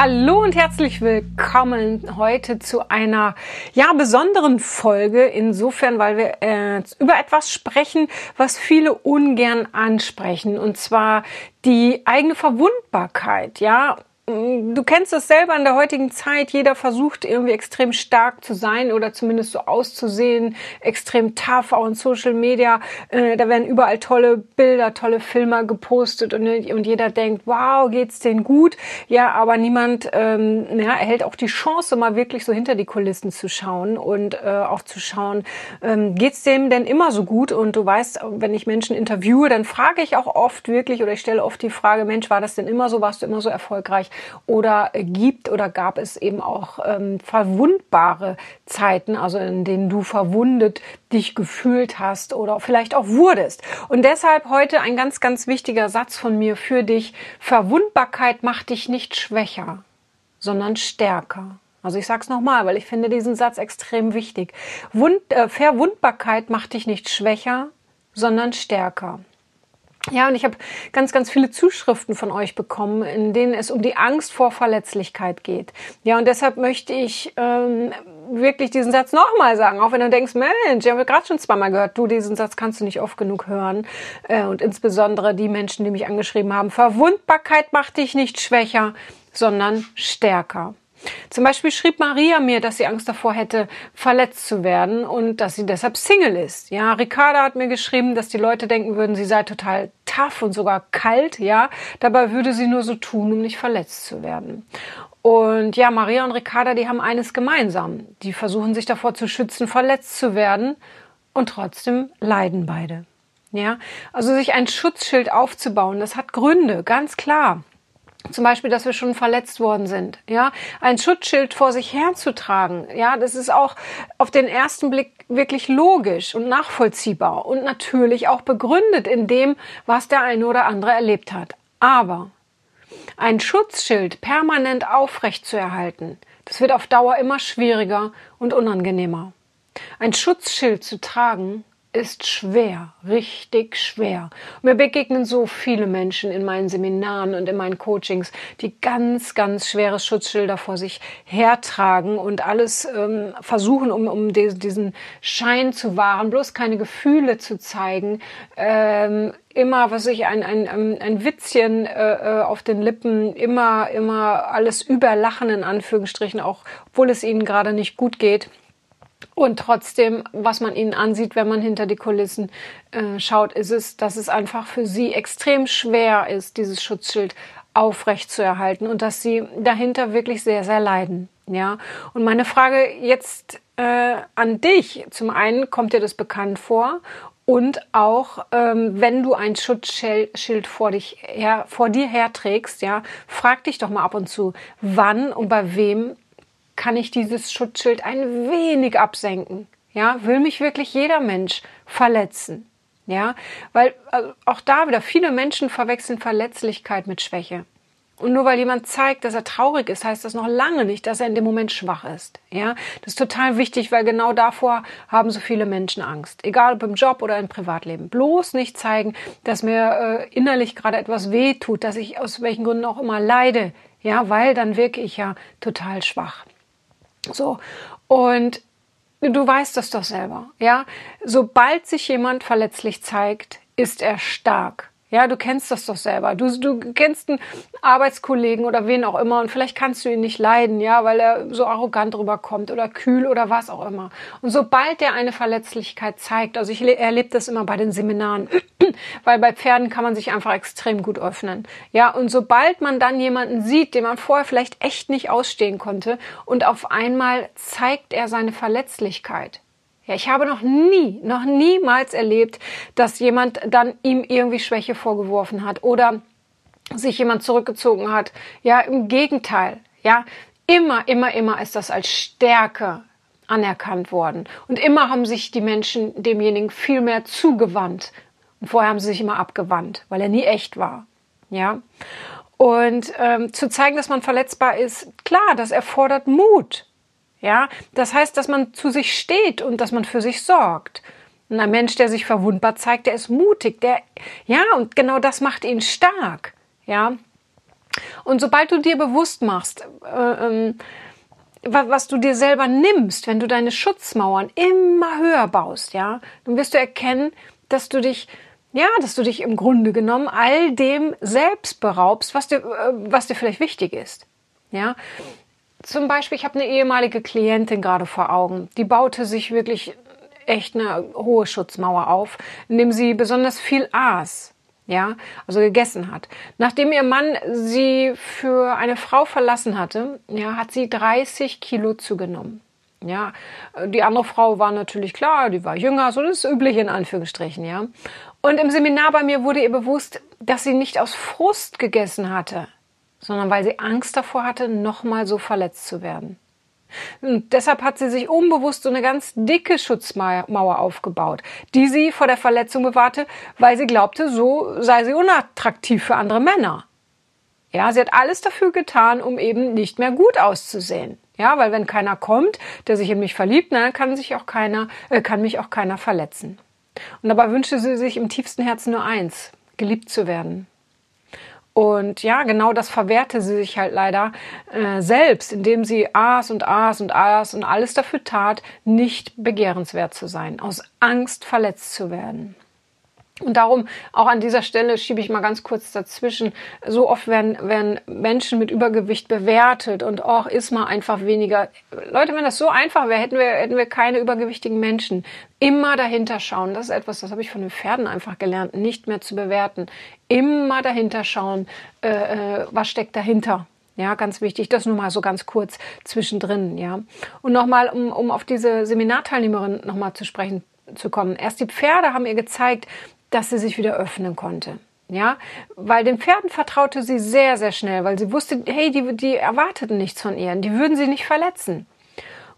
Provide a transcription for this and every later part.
Hallo und herzlich willkommen heute zu einer ja besonderen Folge. Insofern, weil wir äh, über etwas sprechen, was viele ungern ansprechen. Und zwar die eigene Verwundbarkeit, ja, du kennst das selber in der heutigen Zeit. Jeder versucht irgendwie extrem stark zu sein oder zumindest so auszusehen, extrem tough, auch in Social Media. Äh, da werden überall tolle Bilder, tolle Filme gepostet und, und jeder denkt, wow, geht's denen gut? Ja, aber niemand ähm, ja, erhält auch die Chance, mal wirklich so hinter die Kulissen zu schauen und äh, auch zu schauen, ähm, geht's dem denn immer so gut? Und du weißt, wenn ich Menschen interviewe, dann frage ich auch oft wirklich oder ich stelle oft die Frage, Mensch, war das denn immer so? Warst du immer so erfolgreich? Oder gibt oder gab es eben auch ähm, verwundbare Zeiten, also in denen du verwundet dich gefühlt hast oder vielleicht auch wurdest. Und deshalb heute ein ganz, ganz wichtiger Satz von mir für dich. Verwundbarkeit macht dich nicht schwächer, sondern stärker. Also ich sage es nochmal, weil ich finde diesen Satz extrem wichtig. Wund, äh, Verwundbarkeit macht dich nicht schwächer, sondern stärker. Ja, und ich habe ganz, ganz viele Zuschriften von euch bekommen, in denen es um die Angst vor Verletzlichkeit geht. Ja, und deshalb möchte ich ähm, wirklich diesen Satz nochmal sagen, auch wenn du denkst, Mensch, ich habe gerade schon zweimal gehört, du, diesen Satz kannst du nicht oft genug hören. Äh, und insbesondere die Menschen, die mich angeschrieben haben, Verwundbarkeit macht dich nicht schwächer, sondern stärker. Zum Beispiel schrieb Maria mir, dass sie Angst davor hätte, verletzt zu werden und dass sie deshalb Single ist. Ja, Ricarda hat mir geschrieben, dass die Leute denken würden, sie sei total tough und sogar kalt. Ja, dabei würde sie nur so tun, um nicht verletzt zu werden. Und ja, Maria und Ricarda, die haben eines gemeinsam. Die versuchen sich davor zu schützen, verletzt zu werden und trotzdem leiden beide. Ja, also sich ein Schutzschild aufzubauen, das hat Gründe, ganz klar. Zum Beispiel, dass wir schon verletzt worden sind. Ja, ein Schutzschild vor sich herzutragen. Ja, das ist auch auf den ersten Blick wirklich logisch und nachvollziehbar und natürlich auch begründet in dem, was der eine oder andere erlebt hat. Aber ein Schutzschild permanent aufrecht zu erhalten, das wird auf Dauer immer schwieriger und unangenehmer. Ein Schutzschild zu tragen, ist schwer, richtig schwer. mir begegnen so viele Menschen in meinen Seminaren und in meinen Coachings, die ganz, ganz schwere Schutzschilder vor sich hertragen und alles ähm, versuchen, um, um diesen Schein zu wahren, bloß keine Gefühle zu zeigen. Ähm, immer, was ich, ein, ein, ein Witzchen äh, äh, auf den Lippen, immer, immer alles überlachen in Anführungsstrichen, auch obwohl es ihnen gerade nicht gut geht. Und trotzdem, was man ihnen ansieht, wenn man hinter die Kulissen äh, schaut, ist es, dass es einfach für sie extrem schwer ist, dieses Schutzschild aufrecht zu erhalten und dass sie dahinter wirklich sehr, sehr leiden. Ja, und meine Frage jetzt äh, an dich. Zum einen kommt dir das bekannt vor und auch, ähm, wenn du ein Schutzschild vor, dich her, vor dir herträgst, ja, frag dich doch mal ab und zu, wann und bei wem kann ich dieses Schutzschild ein wenig absenken. Ja, will mich wirklich jeder Mensch verletzen. Ja, weil also auch da wieder viele Menschen verwechseln Verletzlichkeit mit Schwäche. Und nur weil jemand zeigt, dass er traurig ist, heißt das noch lange nicht, dass er in dem Moment schwach ist. Ja, das ist total wichtig, weil genau davor haben so viele Menschen Angst. Egal ob im Job oder im Privatleben. Bloß nicht zeigen, dass mir äh, innerlich gerade etwas weh tut, dass ich aus welchen Gründen auch immer leide. Ja, weil dann wirke ich ja total schwach. So. Und du weißt das doch selber, ja? Sobald sich jemand verletzlich zeigt, ist er stark. Ja, du kennst das doch selber. Du, du kennst einen Arbeitskollegen oder wen auch immer und vielleicht kannst du ihn nicht leiden, ja, weil er so arrogant rüberkommt oder kühl oder was auch immer. Und sobald der eine Verletzlichkeit zeigt, also ich erlebe das immer bei den Seminaren, weil bei Pferden kann man sich einfach extrem gut öffnen. Ja, und sobald man dann jemanden sieht, den man vorher vielleicht echt nicht ausstehen konnte und auf einmal zeigt er seine Verletzlichkeit, ja, ich habe noch nie, noch niemals erlebt, dass jemand dann ihm irgendwie Schwäche vorgeworfen hat oder sich jemand zurückgezogen hat. Ja, im Gegenteil. Ja, immer, immer, immer ist das als Stärke anerkannt worden. Und immer haben sich die Menschen demjenigen viel mehr zugewandt. Und vorher haben sie sich immer abgewandt, weil er nie echt war. Ja. Und ähm, zu zeigen, dass man verletzbar ist, klar, das erfordert Mut. Ja, das heißt, dass man zu sich steht und dass man für sich sorgt. Und ein Mensch, der sich verwundbar zeigt, der ist mutig, der, ja, und genau das macht ihn stark. Ja. Und sobald du dir bewusst machst, äh, ähm, was du dir selber nimmst, wenn du deine Schutzmauern immer höher baust, ja, dann wirst du erkennen, dass du dich ja, dass du dich im Grunde genommen all dem selbst beraubst, was dir, äh, was dir vielleicht wichtig ist. Ja, zum Beispiel, ich habe eine ehemalige Klientin gerade vor Augen, die baute sich wirklich echt eine hohe Schutzmauer auf, indem sie besonders viel aß. Ja, also gegessen hat. Nachdem ihr Mann sie für eine Frau verlassen hatte, ja, hat sie 30 Kilo zugenommen. Ja, die andere Frau war natürlich klar, die war jünger, so das ist üblich in Anführungsstrichen, ja. Und im Seminar bei mir wurde ihr bewusst, dass sie nicht aus Frust gegessen hatte, sondern weil sie Angst davor hatte, nochmal so verletzt zu werden. Und deshalb hat sie sich unbewusst so eine ganz dicke Schutzmauer aufgebaut, die sie vor der Verletzung bewahrte, weil sie glaubte, so sei sie unattraktiv für andere Männer. Ja, sie hat alles dafür getan, um eben nicht mehr gut auszusehen. Ja, weil wenn keiner kommt, der sich in mich verliebt, dann kann sich auch keiner, äh, kann mich auch keiner verletzen. Und dabei wünschte sie sich im tiefsten Herzen nur eins, geliebt zu werden. Und ja, genau das verwehrte sie sich halt leider äh, selbst, indem sie aß und aß und aß und alles dafür tat, nicht begehrenswert zu sein, aus Angst verletzt zu werden. Und darum auch an dieser Stelle schiebe ich mal ganz kurz dazwischen. So oft werden, werden Menschen mit Übergewicht bewertet und auch ist mal einfach weniger. Leute, wenn das so einfach wäre, hätten wir, hätten wir keine übergewichtigen Menschen. Immer dahinter schauen. Das ist etwas, das habe ich von den Pferden einfach gelernt, nicht mehr zu bewerten. Immer dahinter schauen, äh, äh was steckt dahinter. Ja, ganz wichtig. Das nur mal so ganz kurz zwischendrin, ja. Und nochmal, um, um auf diese Seminarteilnehmerin nochmal zu sprechen zu kommen. Erst die Pferde haben ihr gezeigt, dass sie sich wieder öffnen konnte. Ja, weil den Pferden vertraute sie sehr, sehr schnell, weil sie wusste, hey, die, die erwarteten nichts von ihr, die würden sie nicht verletzen.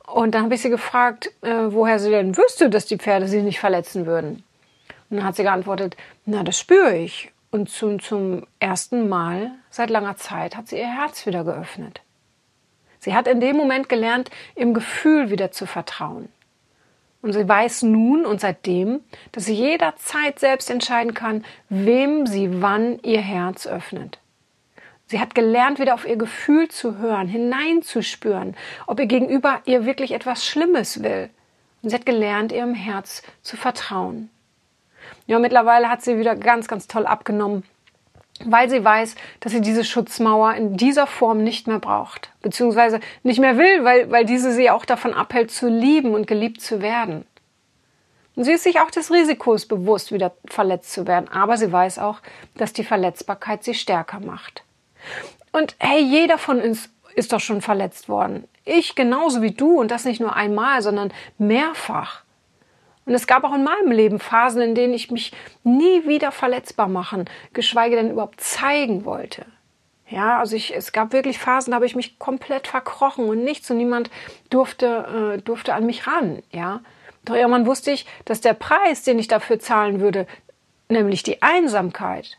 Und dann habe ich sie gefragt, äh, woher sie denn wüsste, dass die Pferde sie nicht verletzen würden. Und dann hat sie geantwortet, na, das spüre ich. Und zum, zum ersten Mal seit langer Zeit hat sie ihr Herz wieder geöffnet. Sie hat in dem Moment gelernt, im Gefühl wieder zu vertrauen. Und sie weiß nun und seitdem, dass sie jederzeit selbst entscheiden kann, wem sie wann ihr Herz öffnet. Sie hat gelernt, wieder auf ihr Gefühl zu hören, hineinzuspüren, ob ihr Gegenüber ihr wirklich etwas Schlimmes will. Und sie hat gelernt, ihrem Herz zu vertrauen. Ja, mittlerweile hat sie wieder ganz, ganz toll abgenommen weil sie weiß, dass sie diese Schutzmauer in dieser Form nicht mehr braucht, beziehungsweise nicht mehr will, weil, weil diese sie auch davon abhält, zu lieben und geliebt zu werden. Und sie ist sich auch des Risikos bewusst, wieder verletzt zu werden, aber sie weiß auch, dass die Verletzbarkeit sie stärker macht. Und hey, jeder von uns ist doch schon verletzt worden. Ich genauso wie du und das nicht nur einmal, sondern mehrfach. Und es gab auch in meinem Leben Phasen, in denen ich mich nie wieder verletzbar machen, geschweige denn überhaupt zeigen wollte. Ja, also ich, es gab wirklich Phasen, da habe ich mich komplett verkrochen und nichts und niemand durfte, äh, durfte an mich ran. Ja, doch irgendwann wusste ich, dass der Preis, den ich dafür zahlen würde, nämlich die Einsamkeit,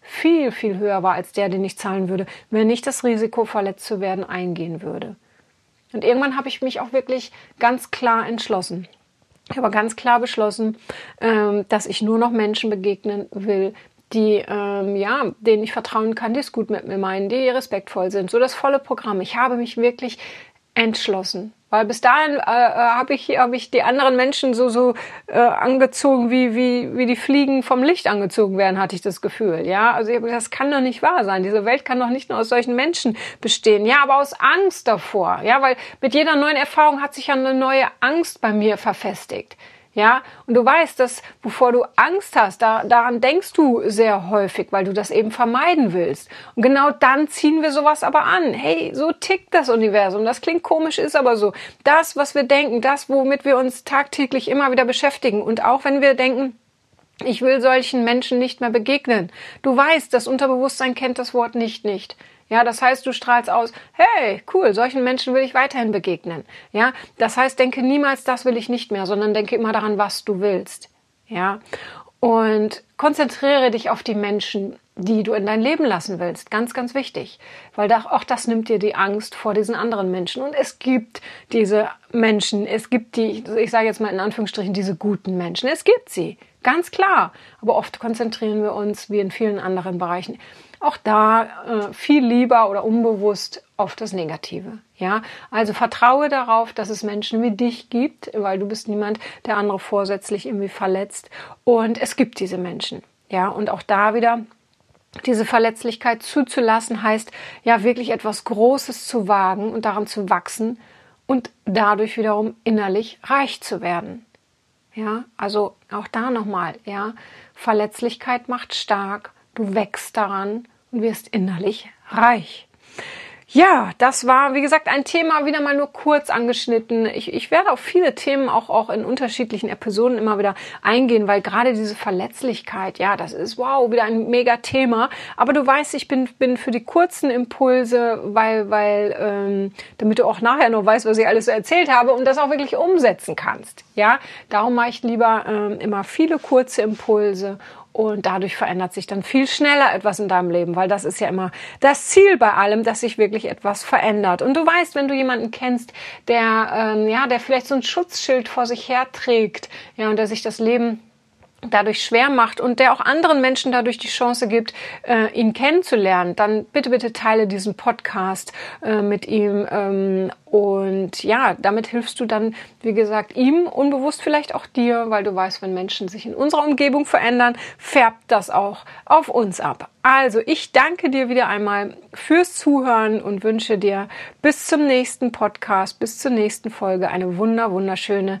viel, viel höher war als der, den ich zahlen würde, wenn ich das Risiko, verletzt zu werden, eingehen würde. Und irgendwann habe ich mich auch wirklich ganz klar entschlossen. Ich habe ganz klar beschlossen, ähm, dass ich nur noch Menschen begegnen will, die, ähm, ja, denen ich vertrauen kann, die es gut mit mir meinen, die respektvoll sind. So das volle Programm. Ich habe mich wirklich entschlossen. Weil bis dahin äh, äh habe ich, hab ich die anderen Menschen so, so äh, angezogen, wie, wie, wie die Fliegen vom Licht angezogen werden, hatte ich das Gefühl. Ja, also ich gesagt, das kann doch nicht wahr sein. Diese Welt kann doch nicht nur aus solchen Menschen bestehen. Ja, aber aus Angst davor. Ja, weil mit jeder neuen Erfahrung hat sich ja eine neue Angst bei mir verfestigt. Ja, und du weißt, dass bevor du Angst hast, da, daran denkst du sehr häufig, weil du das eben vermeiden willst. Und genau dann ziehen wir sowas aber an. Hey, so tickt das Universum. Das klingt komisch, ist aber so. Das, was wir denken, das, womit wir uns tagtäglich immer wieder beschäftigen. Und auch wenn wir denken, ich will solchen Menschen nicht mehr begegnen. Du weißt, das Unterbewusstsein kennt das Wort nicht nicht. Ja, das heißt, du strahlst aus, hey, cool, solchen Menschen will ich weiterhin begegnen. Ja, das heißt, denke niemals, das will ich nicht mehr, sondern denke immer daran, was du willst. Ja, Und konzentriere dich auf die Menschen, die du in dein Leben lassen willst. Ganz, ganz wichtig. Weil auch das nimmt dir die Angst vor diesen anderen Menschen. Und es gibt diese Menschen, es gibt die, ich sage jetzt mal in Anführungsstrichen, diese guten Menschen. Es gibt sie. Ganz klar. Aber oft konzentrieren wir uns, wie in vielen anderen Bereichen, auch da äh, viel lieber oder unbewusst auf das Negative. Ja, also vertraue darauf, dass es Menschen wie dich gibt, weil du bist niemand, der andere vorsätzlich irgendwie verletzt. Und es gibt diese Menschen. Ja, und auch da wieder diese Verletzlichkeit zuzulassen heißt, ja, wirklich etwas Großes zu wagen und daran zu wachsen und dadurch wiederum innerlich reich zu werden. Ja, also auch da nochmal, ja, Verletzlichkeit macht stark, du wächst daran und wirst innerlich reich. Ja, das war, wie gesagt, ein Thema wieder mal nur kurz angeschnitten. Ich, ich werde auf viele Themen auch, auch in unterschiedlichen Episoden immer wieder eingehen, weil gerade diese Verletzlichkeit, ja, das ist wow, wieder ein mega Thema. Aber du weißt, ich bin, bin für die kurzen Impulse, weil, weil, ähm, damit du auch nachher noch weißt, was ich alles so erzählt habe und das auch wirklich umsetzen kannst. Ja, darum mache ich lieber ähm, immer viele kurze Impulse und dadurch verändert sich dann viel schneller etwas in deinem Leben, weil das ist ja immer das Ziel bei allem, dass sich wirklich etwas verändert. Und du weißt, wenn du jemanden kennst, der, ähm, ja, der vielleicht so ein Schutzschild vor sich her trägt, ja, und der sich das Leben dadurch schwer macht und der auch anderen Menschen dadurch die Chance gibt, äh, ihn kennenzulernen, dann bitte, bitte teile diesen Podcast äh, mit ihm. Ähm, und ja, damit hilfst du dann, wie gesagt, ihm, unbewusst vielleicht auch dir, weil du weißt, wenn Menschen sich in unserer Umgebung verändern, färbt das auch auf uns ab. Also, ich danke dir wieder einmal fürs Zuhören und wünsche dir bis zum nächsten Podcast, bis zur nächsten Folge eine wunder, wunderschöne